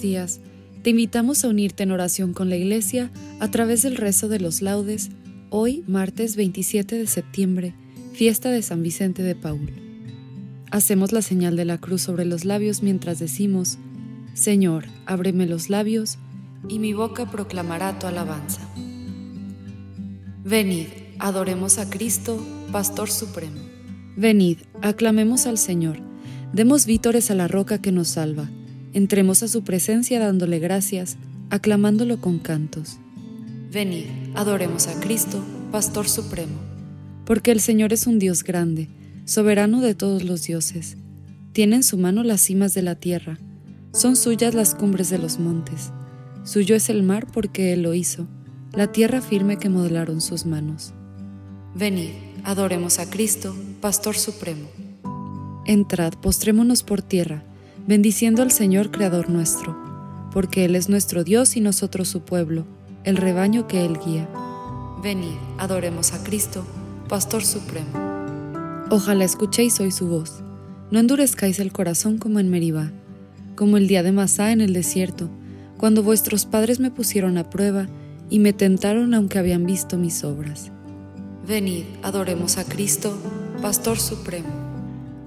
Días. Te invitamos a unirte en oración con la Iglesia a través del rezo de los laudes, hoy martes 27 de septiembre, fiesta de San Vicente de Paul. Hacemos la señal de la cruz sobre los labios mientras decimos, Señor, ábreme los labios, y mi boca proclamará tu alabanza. Venid, adoremos a Cristo, Pastor Supremo. Venid, aclamemos al Señor, demos vítores a la roca que nos salva Entremos a su presencia dándole gracias, aclamándolo con cantos. Venid, adoremos a Cristo, Pastor Supremo. Porque el Señor es un Dios grande, soberano de todos los dioses. Tiene en su mano las cimas de la tierra, son suyas las cumbres de los montes. Suyo es el mar porque Él lo hizo, la tierra firme que modelaron sus manos. Venid, adoremos a Cristo, Pastor Supremo. Entrad, postrémonos por tierra bendiciendo al Señor Creador nuestro, porque Él es nuestro Dios y nosotros su pueblo, el rebaño que Él guía. Venid, adoremos a Cristo, Pastor Supremo. Ojalá escuchéis hoy su voz. No endurezcáis el corazón como en Meribá, como el día de Masá en el desierto, cuando vuestros padres me pusieron a prueba y me tentaron aunque habían visto mis obras. Venid, adoremos a Cristo, Pastor Supremo.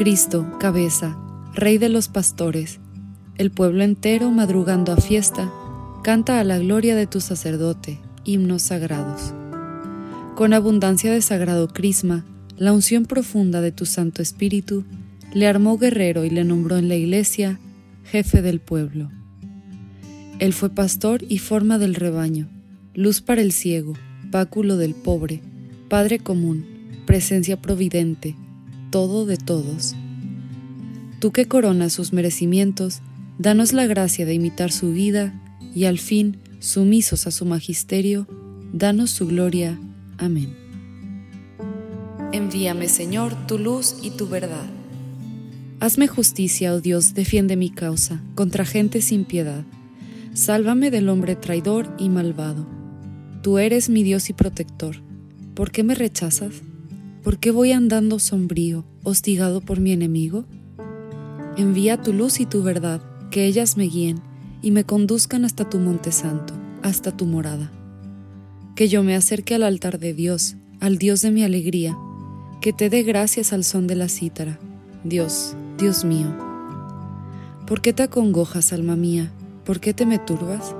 Cristo, cabeza, Rey de los pastores, el pueblo entero madrugando a fiesta, canta a la gloria de tu sacerdote, himnos sagrados. Con abundancia de sagrado crisma, la unción profunda de tu Santo Espíritu, le armó guerrero y le nombró en la iglesia jefe del pueblo. Él fue pastor y forma del rebaño, luz para el ciego, báculo del pobre, Padre común, presencia providente, todo de todos. Tú que coronas sus merecimientos, danos la gracia de imitar su vida y al fin, sumisos a su magisterio, danos su gloria. Amén. Envíame, Señor, tu luz y tu verdad. Hazme justicia, oh Dios, defiende mi causa contra gente sin piedad. Sálvame del hombre traidor y malvado. Tú eres mi Dios y protector. ¿Por qué me rechazas? ¿Por qué voy andando sombrío, hostigado por mi enemigo? Envía tu luz y tu verdad, que ellas me guíen y me conduzcan hasta tu monte santo, hasta tu morada. Que yo me acerque al altar de Dios, al Dios de mi alegría, que te dé gracias al son de la cítara. Dios, Dios mío. ¿Por qué te acongojas, alma mía? ¿Por qué te me turbas?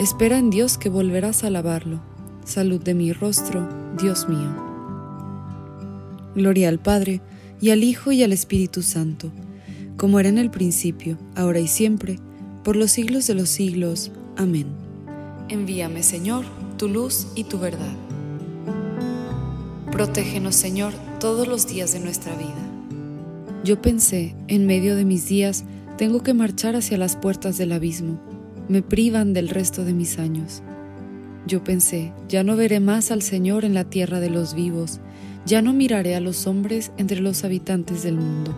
Espera en Dios que volverás a alabarlo. Salud de mi rostro, Dios mío. Gloria al Padre, y al Hijo, y al Espíritu Santo, como era en el principio, ahora y siempre, por los siglos de los siglos. Amén. Envíame, Señor, tu luz y tu verdad. Protégenos, Señor, todos los días de nuestra vida. Yo pensé, en medio de mis días, tengo que marchar hacia las puertas del abismo. Me privan del resto de mis años. Yo pensé, ya no veré más al Señor en la tierra de los vivos, ya no miraré a los hombres entre los habitantes del mundo.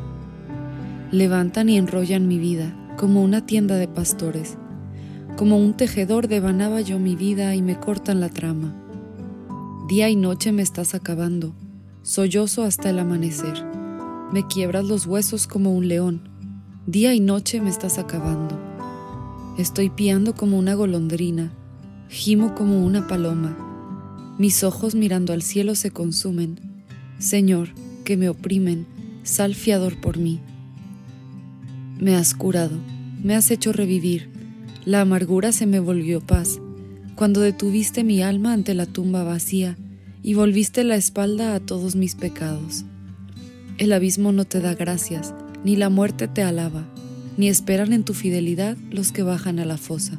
Levantan y enrollan mi vida como una tienda de pastores. Como un tejedor devanaba yo mi vida y me cortan la trama. Día y noche me estás acabando, sollozo hasta el amanecer. Me quiebras los huesos como un león. Día y noche me estás acabando. Estoy piando como una golondrina, gimo como una paloma. Mis ojos mirando al cielo se consumen. Señor, que me oprimen, sal fiador por mí. Me has curado, me has hecho revivir, la amargura se me volvió paz, cuando detuviste mi alma ante la tumba vacía y volviste la espalda a todos mis pecados. El abismo no te da gracias, ni la muerte te alaba, ni esperan en tu fidelidad los que bajan a la fosa.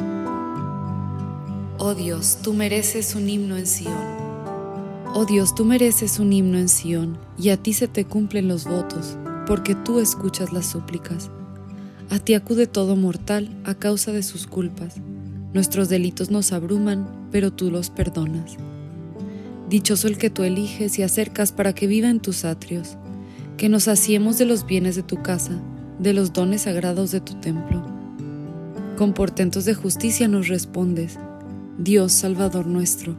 Oh Dios, tú mereces un himno en Sión. Oh Dios, tú mereces un himno en Sión, y a ti se te cumplen los votos, porque tú escuchas las súplicas. A ti acude todo mortal a causa de sus culpas. Nuestros delitos nos abruman, pero tú los perdonas. Dichoso el que tú eliges y acercas para que viva en tus atrios, que nos hacemos de los bienes de tu casa, de los dones sagrados de tu templo. Con portentos de justicia nos respondes, Dios Salvador nuestro,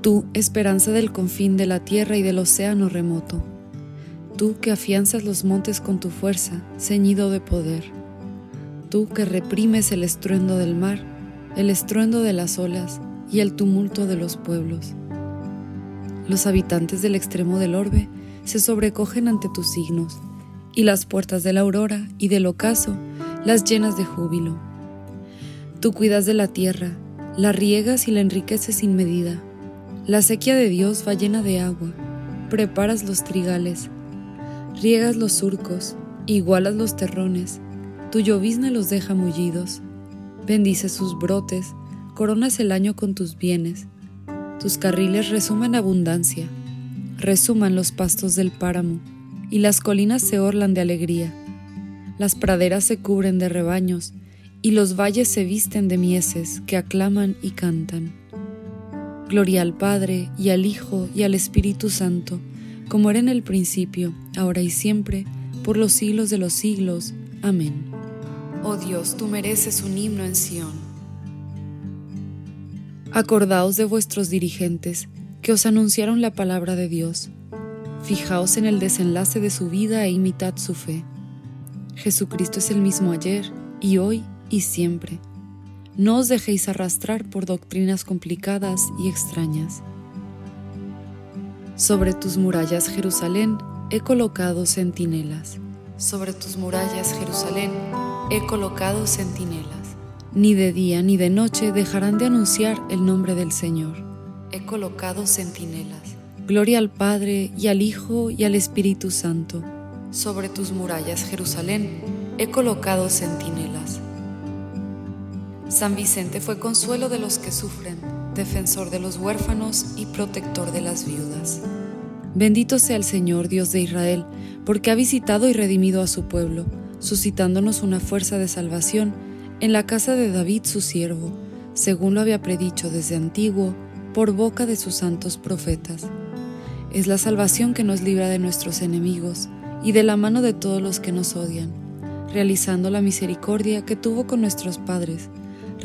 tú esperanza del confín de la tierra y del océano remoto, tú que afianzas los montes con tu fuerza, ceñido de poder, tú que reprimes el estruendo del mar, el estruendo de las olas y el tumulto de los pueblos. Los habitantes del extremo del orbe se sobrecogen ante tus signos, y las puertas de la aurora y del ocaso las llenas de júbilo. Tú cuidas de la tierra, la riegas y la enriqueces sin medida. La sequía de Dios va llena de agua. Preparas los trigales, riegas los surcos, igualas los terrones. Tu llovizna los deja mullidos. Bendices sus brotes, coronas el año con tus bienes. Tus carriles resuman abundancia, resuman los pastos del páramo, y las colinas se orlan de alegría. Las praderas se cubren de rebaños, y los valles se visten de mieses que aclaman y cantan. Gloria al Padre, y al Hijo, y al Espíritu Santo, como era en el principio, ahora y siempre, por los siglos de los siglos. Amén. Oh Dios, tú mereces un himno en Sión. Acordaos de vuestros dirigentes, que os anunciaron la palabra de Dios. Fijaos en el desenlace de su vida e imitad su fe. Jesucristo es el mismo ayer y hoy y siempre. No os dejéis arrastrar por doctrinas complicadas y extrañas. Sobre tus murallas, Jerusalén, he colocado centinelas. Sobre tus murallas, Jerusalén, he colocado centinelas. Ni de día ni de noche dejarán de anunciar el nombre del Señor. He colocado centinelas. Gloria al Padre y al Hijo y al Espíritu Santo. Sobre tus murallas, Jerusalén, he colocado centinelas. San Vicente fue consuelo de los que sufren, defensor de los huérfanos y protector de las viudas. Bendito sea el Señor Dios de Israel, porque ha visitado y redimido a su pueblo, suscitándonos una fuerza de salvación en la casa de David su siervo, según lo había predicho desde antiguo por boca de sus santos profetas. Es la salvación que nos libra de nuestros enemigos y de la mano de todos los que nos odian, realizando la misericordia que tuvo con nuestros padres,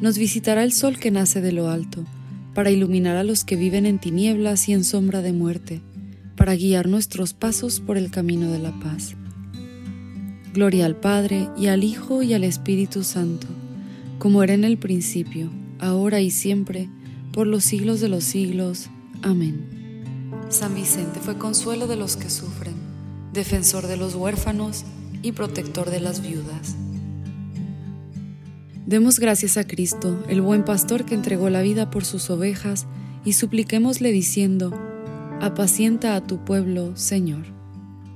nos visitará el sol que nace de lo alto, para iluminar a los que viven en tinieblas y en sombra de muerte, para guiar nuestros pasos por el camino de la paz. Gloria al Padre, y al Hijo, y al Espíritu Santo, como era en el principio, ahora y siempre, por los siglos de los siglos. Amén. San Vicente fue consuelo de los que sufren, defensor de los huérfanos y protector de las viudas. Demos gracias a Cristo, el buen pastor que entregó la vida por sus ovejas, y supliquémosle diciendo, apacienta a tu pueblo, Señor.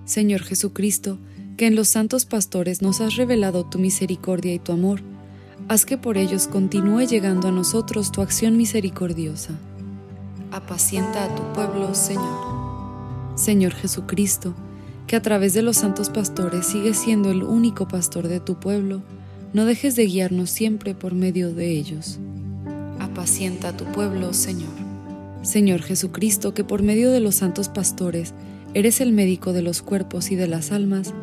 Señor Jesucristo, que en los santos pastores nos has revelado tu misericordia y tu amor, haz que por ellos continúe llegando a nosotros tu acción misericordiosa. Apacienta a tu pueblo, Señor. Señor Jesucristo, que a través de los santos pastores sigues siendo el único pastor de tu pueblo, no dejes de guiarnos siempre por medio de ellos. Apacienta a tu pueblo, Señor. Señor Jesucristo, que por medio de los santos pastores eres el médico de los cuerpos y de las almas,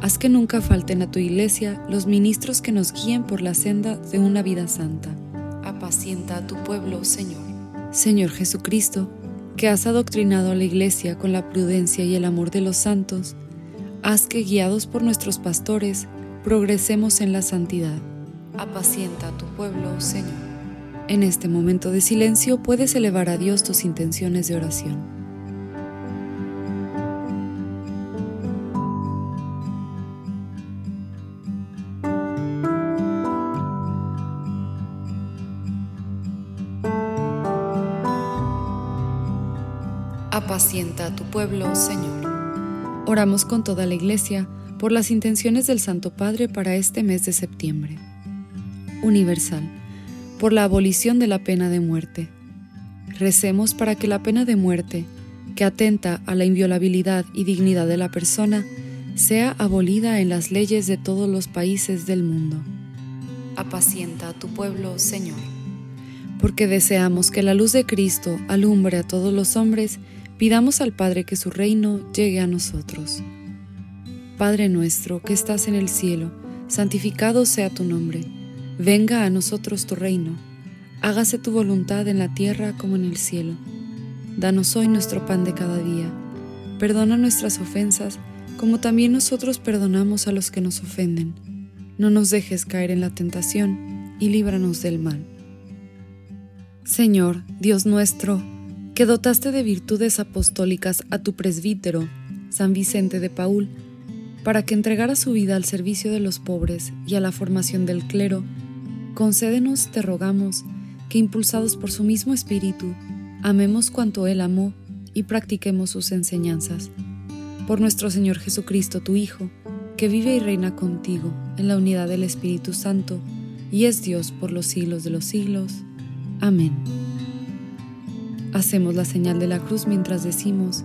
Haz que nunca falten a tu iglesia los ministros que nos guíen por la senda de una vida santa. Apacienta a tu pueblo, Señor. Señor Jesucristo, que has adoctrinado a la iglesia con la prudencia y el amor de los santos, haz que, guiados por nuestros pastores, progresemos en la santidad. Apacienta a tu pueblo, Señor. En este momento de silencio puedes elevar a Dios tus intenciones de oración. apacienta a tu pueblo, Señor. Oramos con toda la Iglesia por las intenciones del Santo Padre para este mes de septiembre. Universal, por la abolición de la pena de muerte. Recemos para que la pena de muerte, que atenta a la inviolabilidad y dignidad de la persona, sea abolida en las leyes de todos los países del mundo. Apacienta a tu pueblo, Señor. Porque deseamos que la luz de Cristo alumbre a todos los hombres Pidamos al Padre que su reino llegue a nosotros. Padre nuestro que estás en el cielo, santificado sea tu nombre. Venga a nosotros tu reino. Hágase tu voluntad en la tierra como en el cielo. Danos hoy nuestro pan de cada día. Perdona nuestras ofensas como también nosotros perdonamos a los que nos ofenden. No nos dejes caer en la tentación y líbranos del mal. Señor, Dios nuestro, que dotaste de virtudes apostólicas a tu presbítero, San Vicente de Paul, para que entregara su vida al servicio de los pobres y a la formación del clero, concédenos, te rogamos, que impulsados por su mismo espíritu, amemos cuanto Él amó y practiquemos sus enseñanzas. Por nuestro Señor Jesucristo, tu Hijo, que vive y reina contigo en la unidad del Espíritu Santo, y es Dios por los siglos de los siglos. Amén. Hacemos la señal de la cruz mientras decimos,